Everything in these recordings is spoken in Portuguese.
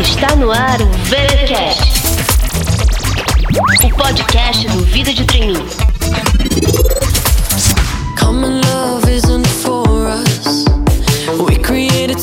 Está no ar o VeraCast, o podcast do Vida de Treininho. Common love isn't for us. We created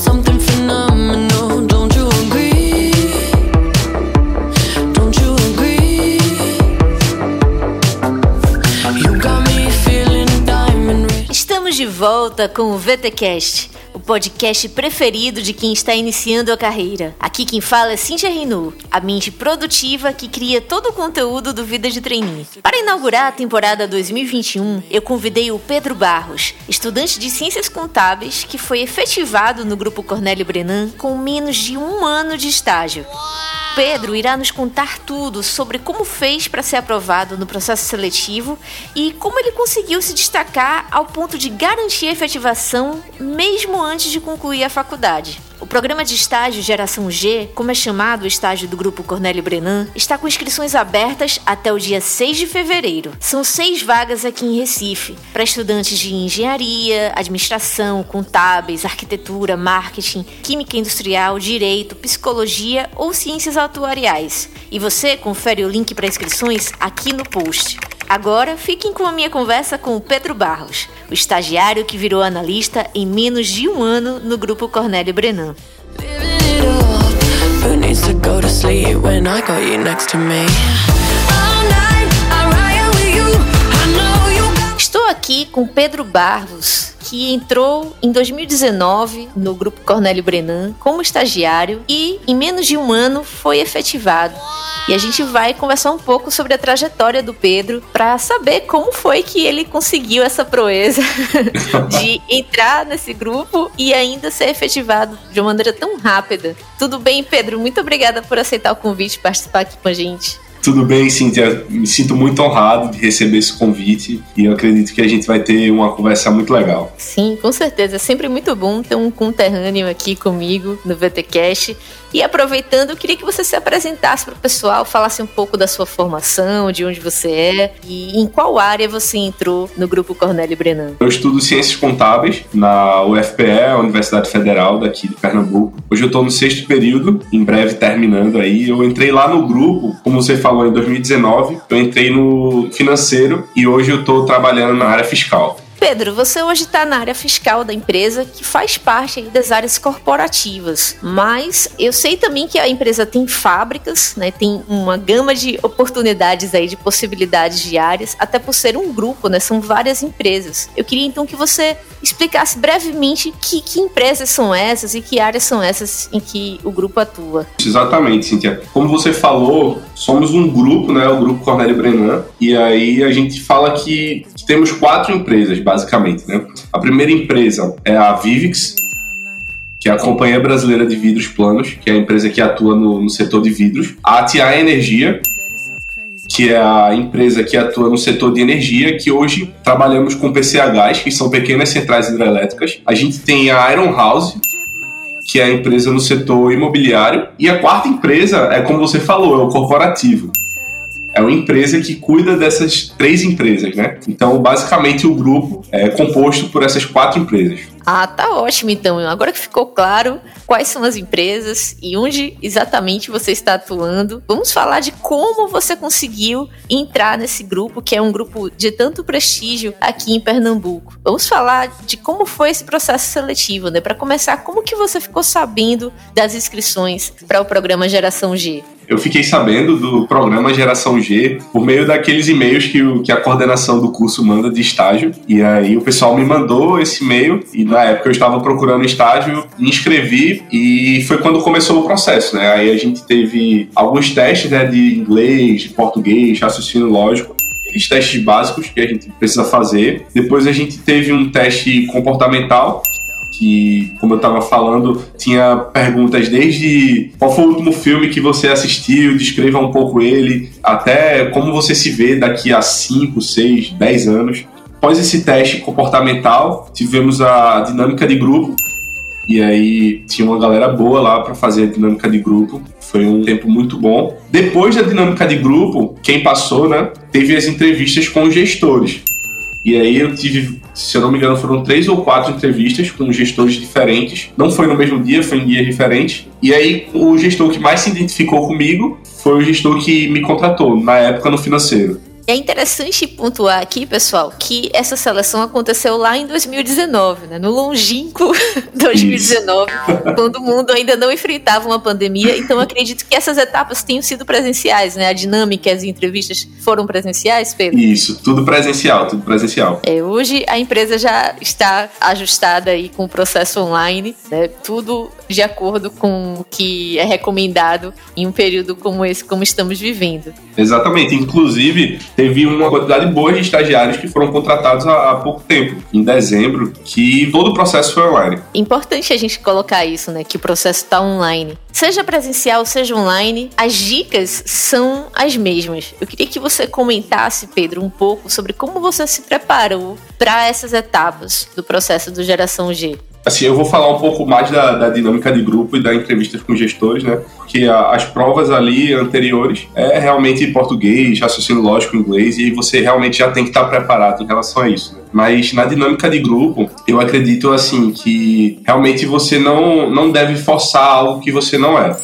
volta com o VTcast, o podcast preferido de quem está iniciando a carreira. Aqui quem fala é Cintia Renault, a mente produtiva que cria todo o conteúdo do Vida de Trainee. Para inaugurar a temporada 2021, eu convidei o Pedro Barros, estudante de Ciências Contábeis que foi efetivado no Grupo Cornélio Brenan com menos de um ano de estágio. Pedro irá nos contar tudo sobre como fez para ser aprovado no processo seletivo e como ele conseguiu se destacar ao ponto de garantir a efetivação mesmo antes de concluir a faculdade. O programa de estágio Geração G, como é chamado o estágio do Grupo Cornélio Brenan, está com inscrições abertas até o dia 6 de fevereiro. São seis vagas aqui em Recife, para estudantes de engenharia, administração, contábeis, arquitetura, marketing, química industrial, direito, psicologia ou ciências atuariais. E você confere o link para inscrições aqui no post. Agora, fiquem com a minha conversa com o Pedro Barros, o estagiário que virou analista em menos de um ano no Grupo Cornélio Brenan. Estou aqui com Pedro Barros, que entrou em 2019 no Grupo Cornélio Brenan como estagiário e em menos de um ano foi efetivado. E a gente vai conversar um pouco sobre a trajetória do Pedro para saber como foi que ele conseguiu essa proeza de entrar nesse grupo e ainda ser efetivado de uma maneira tão rápida. Tudo bem, Pedro? Muito obrigada por aceitar o convite e participar aqui com a gente. Tudo bem, Cíntia. Me sinto muito honrado de receber esse convite e eu acredito que a gente vai ter uma conversa muito legal. Sim, com certeza. É sempre muito bom ter um conterrâneo aqui comigo no VTCast. E aproveitando, eu queria que você se apresentasse para o pessoal, falasse um pouco da sua formação, de onde você é e em qual área você entrou no Grupo Cornélio Brenan. Eu estudo Ciências Contábeis na UFPE, a Universidade Federal daqui de Pernambuco. Hoje eu estou no sexto período, em breve terminando aí. Eu entrei lá no grupo, como você falou, em 2019. Eu entrei no financeiro e hoje eu estou trabalhando na área fiscal. Pedro, você hoje está na área fiscal da empresa, que faz parte das áreas corporativas. Mas eu sei também que a empresa tem fábricas, né? Tem uma gama de oportunidades aí, de possibilidades diárias, até por ser um grupo, né? São várias empresas. Eu queria então que você explicasse brevemente que, que empresas são essas e que áreas são essas em que o grupo atua. Exatamente, Cíntia. Como você falou, somos um grupo, né? O Grupo Cornélio Brenan. E aí a gente fala que temos quatro empresas, basicamente, né? A primeira empresa é a Vivix, que é a Companhia Brasileira de Vidros Planos, que é a empresa que atua no, no setor de vidros. A TI Energia, que é a empresa que atua no setor de energia, que hoje trabalhamos com PCHs, que são pequenas centrais hidrelétricas. A gente tem a Iron House, que é a empresa no setor imobiliário. E a quarta empresa é, como você falou, é o corporativo. É uma empresa que cuida dessas três empresas, né? Então, basicamente, o grupo é composto por essas quatro empresas. Ah, tá ótimo então. Agora que ficou claro quais são as empresas e onde exatamente você está atuando, vamos falar de como você conseguiu entrar nesse grupo, que é um grupo de tanto prestígio aqui em Pernambuco. Vamos falar de como foi esse processo seletivo, né? Para começar, como que você ficou sabendo das inscrições para o programa Geração G? Eu fiquei sabendo do programa Geração G por meio daqueles e-mails que, o, que a coordenação do curso manda de estágio. E aí o pessoal me mandou esse e-mail e na época eu estava procurando estágio, me inscrevi e foi quando começou o processo, né? Aí a gente teve alguns testes né, de inglês, de português, raciocínio lógico aqueles testes básicos que a gente precisa fazer. Depois a gente teve um teste comportamental, que, como eu estava falando, tinha perguntas desde qual foi o último filme que você assistiu, descreva um pouco ele, até como você se vê daqui a 5, 6, 10 anos. Após esse teste comportamental, tivemos a dinâmica de grupo, e aí tinha uma galera boa lá para fazer a dinâmica de grupo. Foi um tempo muito bom. Depois da dinâmica de grupo, quem passou, né, teve as entrevistas com os gestores. E aí eu tive, se eu não me engano, foram três ou quatro entrevistas com gestores diferentes. Não foi no mesmo dia, foi em dias diferentes. E aí o gestor que mais se identificou comigo foi o gestor que me contratou, na época no financeiro. É interessante pontuar aqui, pessoal, que essa seleção aconteceu lá em 2019, né? No longínquo 2019, Isso. quando o mundo ainda não enfrentava uma pandemia. Então, acredito que essas etapas tenham sido presenciais, né? A dinâmica, as entrevistas foram presenciais, Pedro? Isso, tudo presencial, tudo presencial. É, hoje a empresa já está ajustada aí com o processo online, né? Tudo de acordo com o que é recomendado em um período como esse, como estamos vivendo. Exatamente. Inclusive, teve uma quantidade boa de estagiários que foram contratados há, há pouco tempo, em dezembro, que todo o processo foi online. Importante a gente colocar isso, né? Que o processo está online. Seja presencial, seja online, as dicas são as mesmas. Eu queria que você comentasse, Pedro, um pouco sobre como você se preparou para essas etapas do processo do Geração G. Assim, eu vou falar um pouco mais da, da dinâmica de grupo e da entrevista com gestores, né? Porque a, as provas ali anteriores é realmente português, raciocínio lógico, inglês, e você realmente já tem que estar preparado em relação a isso. Né? Mas na dinâmica de grupo, eu acredito assim que realmente você não, não deve forçar algo que você não é.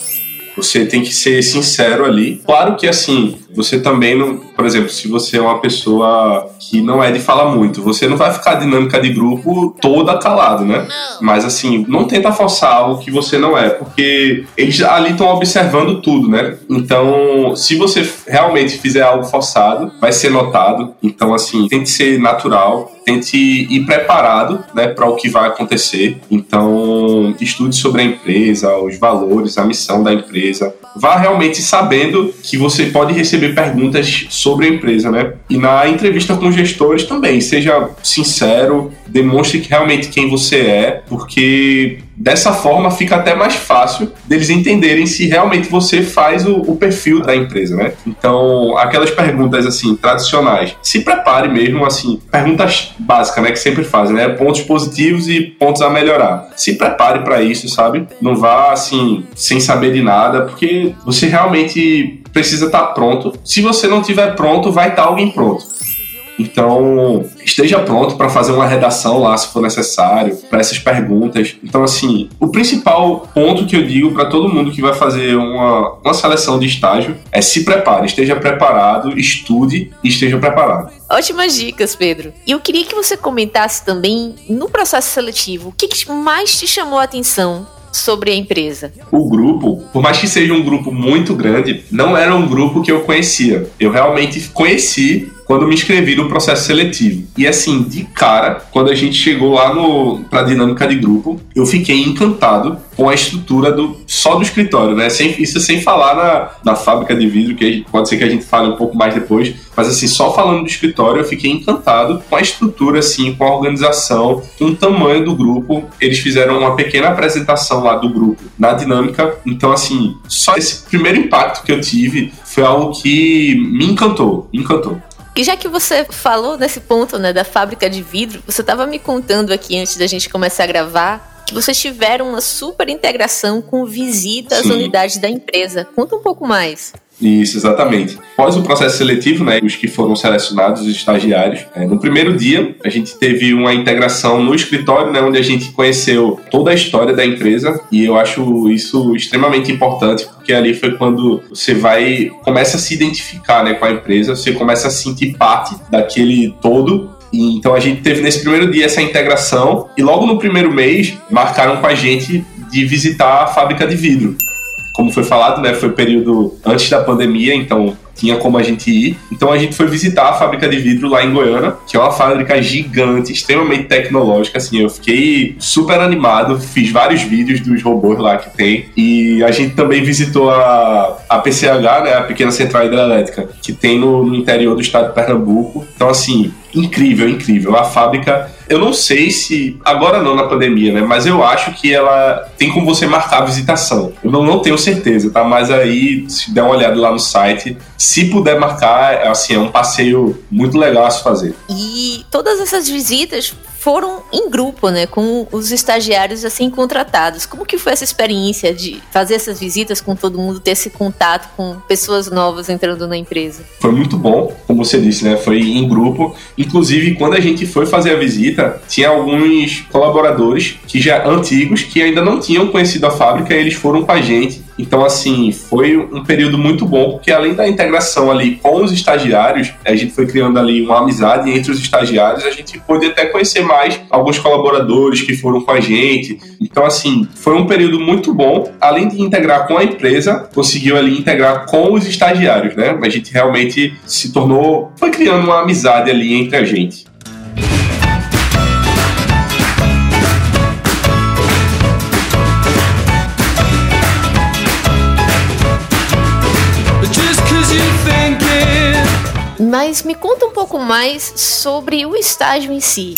Você tem que ser sincero ali. Claro que assim, você também não, por exemplo, se você é uma pessoa que não é de falar muito, você não vai ficar dinâmica de grupo toda calado, né? Mas assim, não tenta forçar algo que você não é, porque eles ali estão observando tudo, né? Então, se você realmente fizer algo forçado, vai ser notado. Então, assim, tente ser natural, tente ir preparado, né, para o que vai acontecer. Então, estude sobre a empresa, os valores, a missão da empresa. Vá realmente sabendo que você pode receber perguntas sobre a empresa, né? E na entrevista com gestores também, seja sincero, demonstre realmente quem você é, porque dessa forma fica até mais fácil deles entenderem se realmente você faz o, o, perfil da empresa, né? Então, aquelas perguntas assim tradicionais, se prepare mesmo assim, perguntas básicas, né, que sempre fazem, né? Pontos positivos e pontos a melhorar. Se prepare para isso, sabe? Não vá assim sem saber de nada, porque você realmente precisa estar tá pronto. Se você não tiver pronto, vai estar tá alguém pronto. Então, esteja pronto para fazer uma redação lá, se for necessário, para essas perguntas. Então, assim, o principal ponto que eu digo para todo mundo que vai fazer uma, uma seleção de estágio é se prepare, esteja preparado, estude e esteja preparado. Ótimas dicas, Pedro. E eu queria que você comentasse também, no processo seletivo, o que mais te chamou a atenção sobre a empresa? O grupo, por mais que seja um grupo muito grande, não era um grupo que eu conhecia. Eu realmente conheci quando me inscrevi no processo seletivo. E assim, de cara, quando a gente chegou lá no pra dinâmica de grupo, eu fiquei encantado com a estrutura do só do escritório, né? Sem, isso sem falar na, na fábrica de vidro, que pode ser que a gente fale um pouco mais depois, mas assim, só falando do escritório, eu fiquei encantado com a estrutura, assim, com a organização, com o tamanho do grupo. Eles fizeram uma pequena apresentação lá do grupo na dinâmica. Então, assim, só esse primeiro impacto que eu tive foi algo que me encantou, me encantou. E já que você falou nesse ponto, né, da fábrica de vidro, você estava me contando aqui antes da gente começar a gravar que vocês tiveram uma super integração com visita às Sim. unidades da empresa. Conta um pouco mais. Isso, exatamente. Após o processo seletivo, né, os que foram selecionados, os estagiários, é, no primeiro dia a gente teve uma integração no escritório, né, onde a gente conheceu toda a história da empresa e eu acho isso extremamente importante porque ali foi quando você vai começa a se identificar, né, com a empresa, você começa a sentir parte daquele todo então a gente teve nesse primeiro dia essa integração e logo no primeiro mês marcaram com a gente de visitar a fábrica de vidro como foi falado, né, foi período antes da pandemia, então tinha como a gente ir. Então a gente foi visitar a fábrica de vidro lá em Goiânia, que é uma fábrica gigante, extremamente tecnológica, assim, eu fiquei super animado, fiz vários vídeos dos robôs lá que tem, e a gente também visitou a, a PCH, né, a Pequena Central Hidrelétrica, que tem no, no interior do estado de Pernambuco. Então, assim, incrível, incrível. A fábrica eu não sei se. Agora não na pandemia, né? Mas eu acho que ela tem como você marcar a visitação. Eu não, não tenho certeza, tá? Mas aí, se der uma olhada lá no site, se puder marcar, assim, é um passeio muito legal a se fazer. E todas essas visitas foram em grupo, né, com os estagiários assim contratados. Como que foi essa experiência de fazer essas visitas com todo mundo, ter esse contato com pessoas novas entrando na empresa? Foi muito bom, como você disse, né? Foi em grupo. Inclusive, quando a gente foi fazer a visita, tinha alguns colaboradores que já antigos que ainda não tinham conhecido a fábrica, eles foram com a gente então, assim, foi um período muito bom, porque além da integração ali com os estagiários, a gente foi criando ali uma amizade entre os estagiários, a gente pôde até conhecer mais alguns colaboradores que foram com a gente. Então, assim, foi um período muito bom. Além de integrar com a empresa, conseguiu ali integrar com os estagiários, né? A gente realmente se tornou, foi criando uma amizade ali entre a gente. Mas me conta um pouco mais sobre o estágio em si.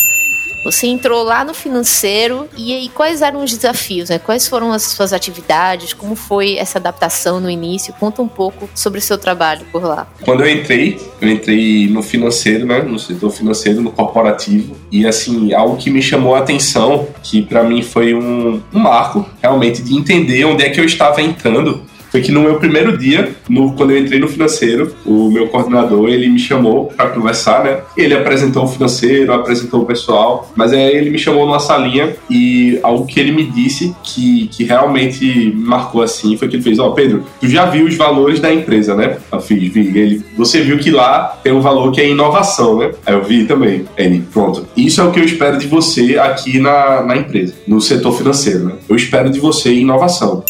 Você entrou lá no financeiro e aí quais eram os desafios, né? Quais foram as suas atividades? Como foi essa adaptação no início? Conta um pouco sobre o seu trabalho por lá. Quando eu entrei, eu entrei no financeiro, né? No setor financeiro, no corporativo e assim algo que me chamou a atenção, que para mim foi um, um marco realmente de entender onde é que eu estava entrando foi que no meu primeiro dia, no, quando eu entrei no financeiro, o meu coordenador ele me chamou para conversar, né? Ele apresentou o financeiro, apresentou o pessoal, mas aí ele me chamou numa salinha e algo que ele me disse que, que realmente marcou assim foi que ele fez: Ó, oh, Pedro, tu já viu os valores da empresa, né? Eu fiz, vi. Ele, você viu que lá tem um valor que é inovação, né? Aí eu vi também. Ele, pronto. Isso é o que eu espero de você aqui na, na empresa, no setor financeiro, né? Eu espero de você inovação.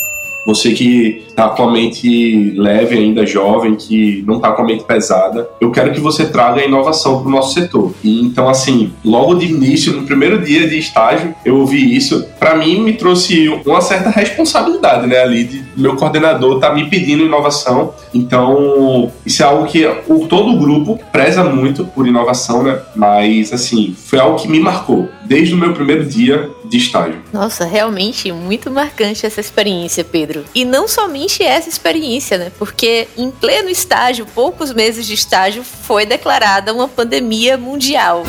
Você que está com a mente leve ainda, jovem, que não está com a mente pesada, eu quero que você traga a inovação para o nosso setor. E então, assim, logo de início, no primeiro dia de estágio, eu ouvi isso. Para mim, me trouxe uma certa responsabilidade, né, ali, de meu coordenador tá me pedindo inovação. Então, isso é algo que o, todo o grupo preza muito por inovação, né? Mas, assim, foi algo que me marcou desde o meu primeiro dia de estágio. Nossa, realmente muito marcante essa experiência, Pedro. E não somente essa experiência, né? Porque em pleno estágio, poucos meses de estágio, foi declarada uma pandemia mundial.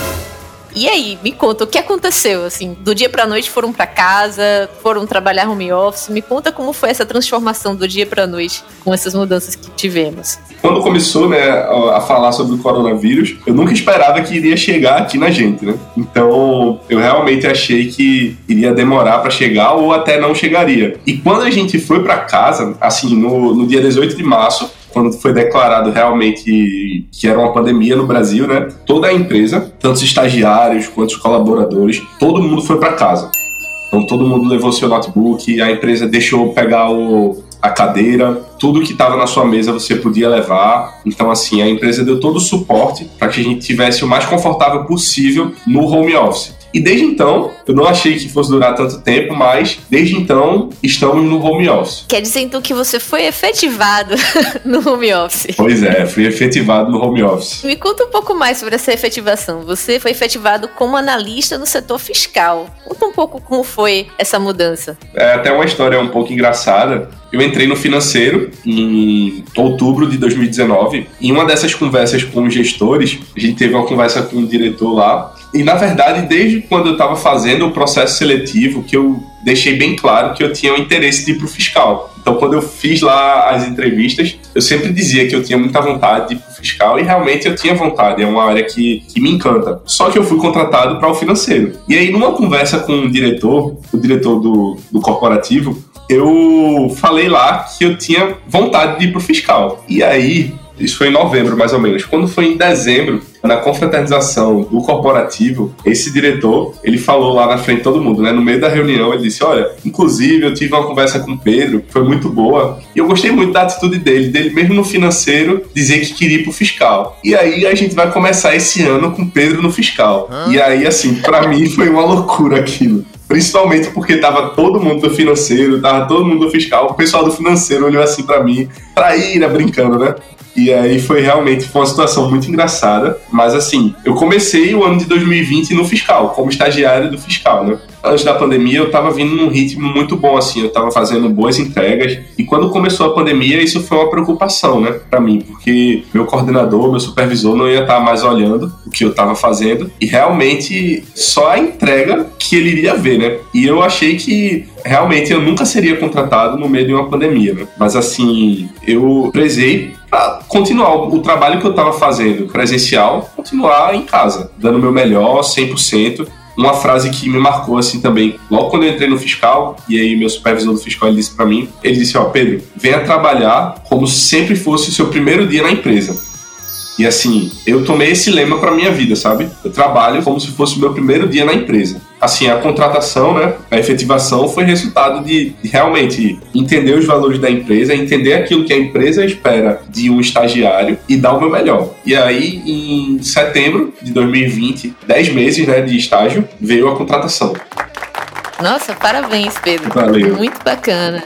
E aí, me conta, o que aconteceu? Assim, do dia pra noite foram para casa, foram trabalhar home office. Me conta como foi essa transformação do dia pra noite com essas mudanças que tivemos. Quando começou, né, a falar sobre o coronavírus, eu nunca esperava que iria chegar aqui na gente, né? Então, eu realmente achei que iria demorar para chegar ou até não chegaria. E quando a gente foi para casa, assim, no, no dia 18 de março, quando foi declarado realmente que era uma pandemia no Brasil, né? Toda a empresa, tanto os estagiários quanto os colaboradores, todo mundo foi para casa. Então todo mundo levou seu notebook, a empresa deixou pegar o, a cadeira, tudo que estava na sua mesa você podia levar. Então, assim, a empresa deu todo o suporte para que a gente tivesse o mais confortável possível no home office. E desde então, eu não achei que fosse durar tanto tempo, mas desde então estamos no home office. Quer dizer então que você foi efetivado no home office? Pois é, fui efetivado no home office. Me conta um pouco mais sobre essa efetivação. Você foi efetivado como analista no setor fiscal. Conta um pouco como foi essa mudança. É até uma história um pouco engraçada. Eu entrei no financeiro em outubro de 2019. Em uma dessas conversas com os gestores, a gente teve uma conversa com o diretor lá e na verdade, desde quando eu estava fazendo o processo seletivo, que eu deixei bem claro que eu tinha o interesse de ir para o fiscal. Então, quando eu fiz lá as entrevistas, eu sempre dizia que eu tinha muita vontade de ir para o fiscal e realmente eu tinha vontade, é uma área que, que me encanta. Só que eu fui contratado para o financeiro. E aí, numa conversa com o diretor, o diretor do, do corporativo, eu falei lá que eu tinha vontade de ir para o fiscal. E aí, isso foi em novembro, mais ou menos. Quando foi em dezembro, na confraternização do corporativo, esse diretor, ele falou lá na frente de todo mundo, né? No meio da reunião, ele disse: Olha, inclusive eu tive uma conversa com o Pedro, que foi muito boa, e eu gostei muito da atitude dele, dele mesmo no financeiro, dizer que queria ir pro fiscal. E aí a gente vai começar esse ano com o Pedro no fiscal. E aí, assim, para mim foi uma loucura aquilo. Principalmente porque tava todo mundo do financeiro, tava todo mundo do fiscal. O pessoal do financeiro olhou assim para mim, traíra, brincando, né? E aí foi realmente foi uma situação muito engraçada. Mas assim, eu comecei o ano de 2020 no fiscal, como estagiário do fiscal, né? Antes da pandemia eu tava vindo num ritmo muito bom, assim, eu tava fazendo boas entregas. E quando começou a pandemia, isso foi uma preocupação, né, para mim, porque meu coordenador, meu supervisor não ia estar mais olhando o que eu tava fazendo e realmente só a entrega que ele iria ver, né? E eu achei que realmente eu nunca seria contratado no meio de uma pandemia, né? Mas assim, eu prezei para continuar o trabalho que eu estava fazendo presencial, continuar em casa, dando o meu melhor, 100%. Uma frase que me marcou assim também, logo quando eu entrei no fiscal, e aí meu supervisor do fiscal disse para mim, ele disse: "Ó, Pedro, venha trabalhar como se sempre fosse o seu primeiro dia na empresa. E assim, eu tomei esse lema para minha vida, sabe? Eu trabalho como se fosse o meu primeiro dia na empresa. Assim, a contratação, né, a efetivação foi resultado de, de realmente entender os valores da empresa, entender aquilo que a empresa espera de um estagiário e dar o meu melhor. E aí, em setembro de 2020, 10 meses né, de estágio, veio a contratação. Nossa, parabéns, Pedro. Valeu. Muito bacana.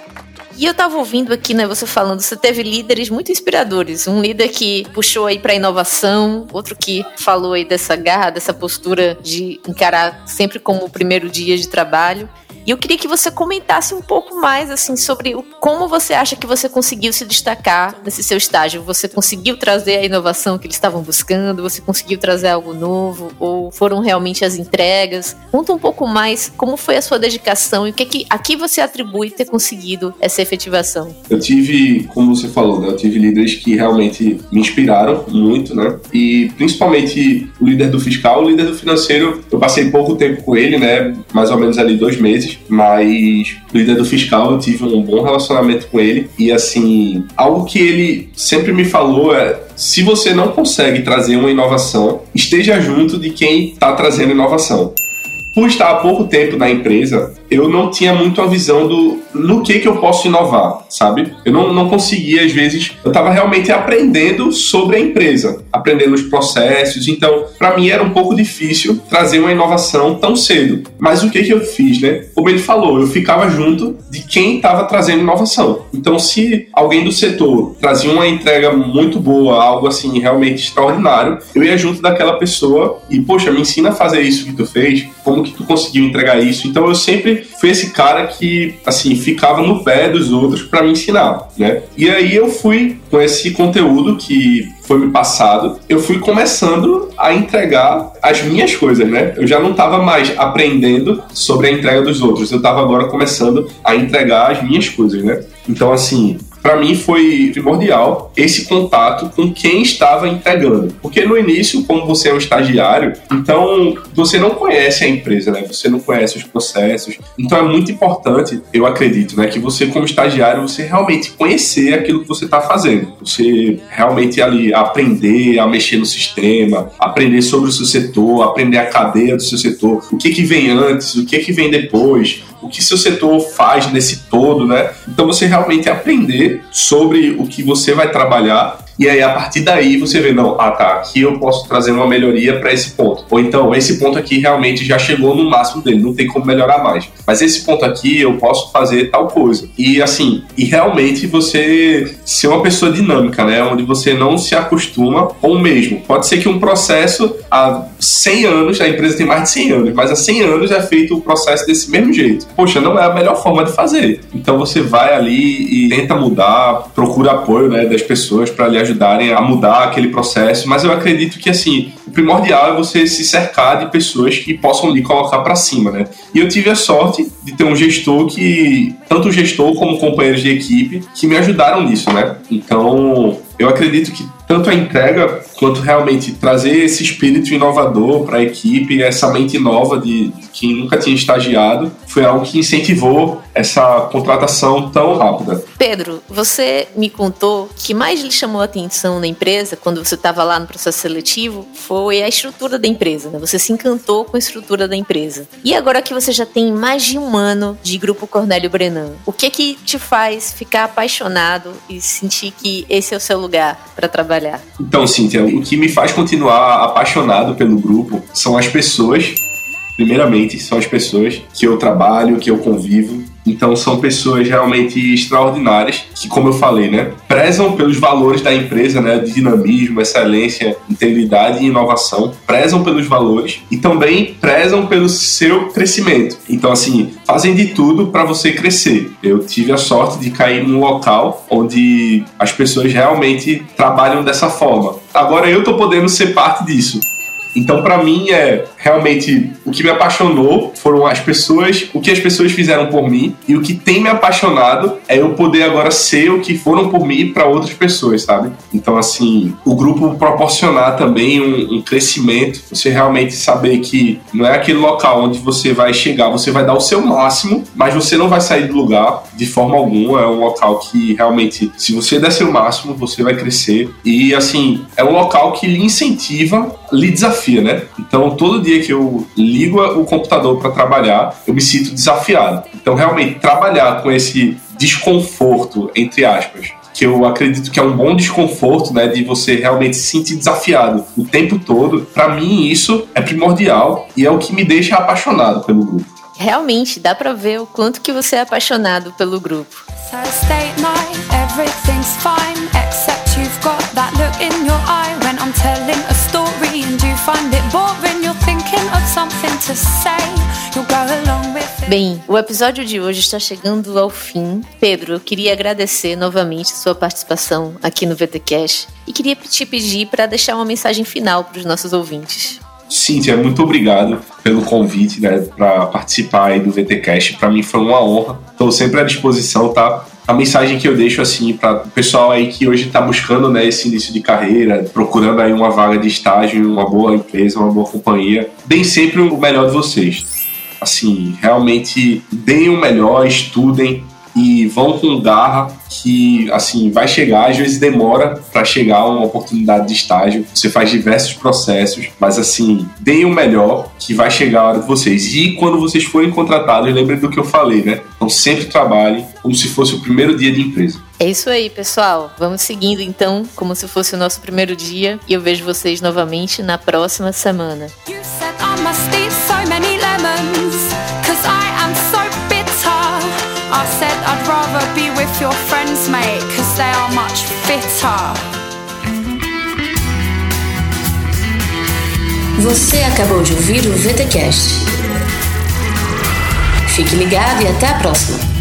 E eu tava ouvindo aqui, né, você falando, você teve líderes muito inspiradores. Um líder que puxou aí pra inovação, outro que falou aí dessa garra, dessa postura de encarar sempre como o primeiro dia de trabalho. E eu queria que você comentasse um pouco mais assim sobre como você acha que você conseguiu se destacar nesse seu estágio. Você conseguiu trazer a inovação que eles estavam buscando? Você conseguiu trazer algo novo? Ou foram realmente as entregas? Conta um pouco mais como foi a sua dedicação e o que, a que você atribui ter conseguido essa efetivação. Eu tive, como você falou, né, eu tive líderes que realmente me inspiraram muito, né? E principalmente o líder do fiscal, o líder do financeiro, eu passei pouco tempo com ele, né? Mais ou menos ali dois meses mas o líder do fiscal eu tive um bom relacionamento com ele e assim, algo que ele sempre me falou é se você não consegue trazer uma inovação, esteja junto de quem está trazendo inovação. Por estar há pouco tempo na empresa, eu não tinha muito a visão do no que que eu posso inovar, sabe? Eu não, não conseguia, às vezes, eu estava realmente aprendendo sobre a empresa, aprendendo os processos, então, para mim era um pouco difícil trazer uma inovação tão cedo. Mas o que que eu fiz, né? Como ele falou, eu ficava junto de quem estava trazendo inovação. Então, se alguém do setor trazia uma entrega muito boa, algo assim realmente extraordinário, eu ia junto daquela pessoa e, poxa, me ensina a fazer isso que tu fez, como que tu conseguiu entregar isso. Então, eu sempre foi esse cara que, assim, ficava no pé dos outros para me ensinar, né? E aí eu fui com esse conteúdo que foi me passado, eu fui começando a entregar as minhas coisas, né? Eu já não estava mais aprendendo sobre a entrega dos outros, eu estava agora começando a entregar as minhas coisas, né? Então, assim, para mim foi primordial esse contato com quem estava entregando. Porque no início, como você é um estagiário, então você não conhece a empresa, né? Você não conhece os processos. Então é muito importante, eu acredito, né, que você como estagiário, você realmente conhecer aquilo que você está fazendo. Você realmente ali aprender a mexer no sistema, aprender sobre o seu setor, aprender a cadeia do seu setor, o que que vem antes, o que que vem depois, o que seu setor faz nesse todo, né? Então você realmente aprender sobre o que você vai trabalhar e aí, a partir daí, você vê, não, ah tá, aqui eu posso trazer uma melhoria para esse ponto. Ou então, esse ponto aqui realmente já chegou no máximo dele, não tem como melhorar mais. Mas esse ponto aqui eu posso fazer tal coisa. E assim, e realmente você ser uma pessoa dinâmica, né? Onde você não se acostuma com o mesmo. Pode ser que um processo há 100 anos, a empresa tem mais de 100 anos, mas há 100 anos é feito o processo desse mesmo jeito. Poxa, não é a melhor forma de fazer. Então você vai ali e tenta mudar, procura apoio né, das pessoas para lhe ajudarem a mudar aquele processo, mas eu acredito que assim, o primordial é você se cercar de pessoas que possam lhe colocar para cima, né? E eu tive a sorte de ter um gestor que, tanto o gestor como companheiros de equipe, que me ajudaram nisso, né? Então, eu acredito que tanto a entrega quanto realmente trazer esse espírito inovador para a equipe, essa mente nova de, de quem nunca tinha estagiado, foi algo que incentivou essa contratação tão rápida. Pedro, você me contou que mais lhe chamou a atenção na empresa quando você estava lá no processo seletivo foi a estrutura da empresa, né? Você se encantou com a estrutura da empresa. E agora que você já tem mais de um ano de Grupo Cornélio Brenan, o que que te faz ficar apaixonado e sentir que esse é o seu lugar para trabalhar? Então, Cíntia, o que me faz continuar apaixonado pelo grupo são as pessoas primeiramente, são as pessoas que eu trabalho, que eu convivo. Então são pessoas realmente extraordinárias que, como eu falei, né, prezam pelos valores da empresa, né, dinamismo, excelência, integridade e inovação, prezam pelos valores e também prezam pelo seu crescimento. Então assim, fazem de tudo para você crescer. Eu tive a sorte de cair num local onde as pessoas realmente trabalham dessa forma. Agora eu tô podendo ser parte disso. Então, para mim, é realmente o que me apaixonou foram as pessoas, o que as pessoas fizeram por mim, e o que tem me apaixonado é eu poder agora ser o que foram por mim para outras pessoas, sabe? Então, assim, o grupo proporcionar também um, um, crescimento, você realmente saber que não é aquele local onde você vai chegar, você vai dar o seu máximo, mas você não vai sair do lugar de forma alguma. É um local que realmente, se você der seu máximo, você vai crescer. E, assim, é um local que lhe incentiva, lhe desafia, né? Então, todo dia que eu ligo o computador para trabalhar, eu me sinto desafiado. Então, realmente, trabalhar com esse desconforto, entre aspas, que eu acredito que é um bom desconforto, né, de você realmente se sentir desafiado o tempo todo. Para mim isso é primordial e é o que me deixa apaixonado pelo grupo. Realmente, dá para ver o quanto que você é apaixonado pelo grupo. Bem, o episódio de hoje está chegando ao fim. Pedro, eu queria agradecer novamente sua participação aqui no VTCast e queria te pedir para deixar uma mensagem final para os nossos ouvintes. Cíntia, muito obrigado pelo convite né, para participar aí do VTcast. Para mim foi uma honra. Estou sempre à disposição, tá? A mensagem que eu deixo assim para o pessoal aí que hoje está buscando né, esse início de carreira, procurando aí uma vaga de estágio, uma boa empresa, uma boa companhia, deem sempre o melhor de vocês. Assim, realmente deem o melhor, estudem, e vão com garra que assim vai chegar, às vezes demora para chegar uma oportunidade de estágio. Você faz diversos processos, mas assim, deem o melhor que vai chegar a hora de vocês. E quando vocês forem contratados, lembrem do que eu falei, né? Então sempre trabalhem como se fosse o primeiro dia de empresa. É isso aí, pessoal. Vamos seguindo então, como se fosse o nosso primeiro dia, e eu vejo vocês novamente na próxima semana. I said I'd rather be with your friends, mate, cause they are much fitter. Você acabou de ouvir o VTCast. Fique ligado e até a próxima.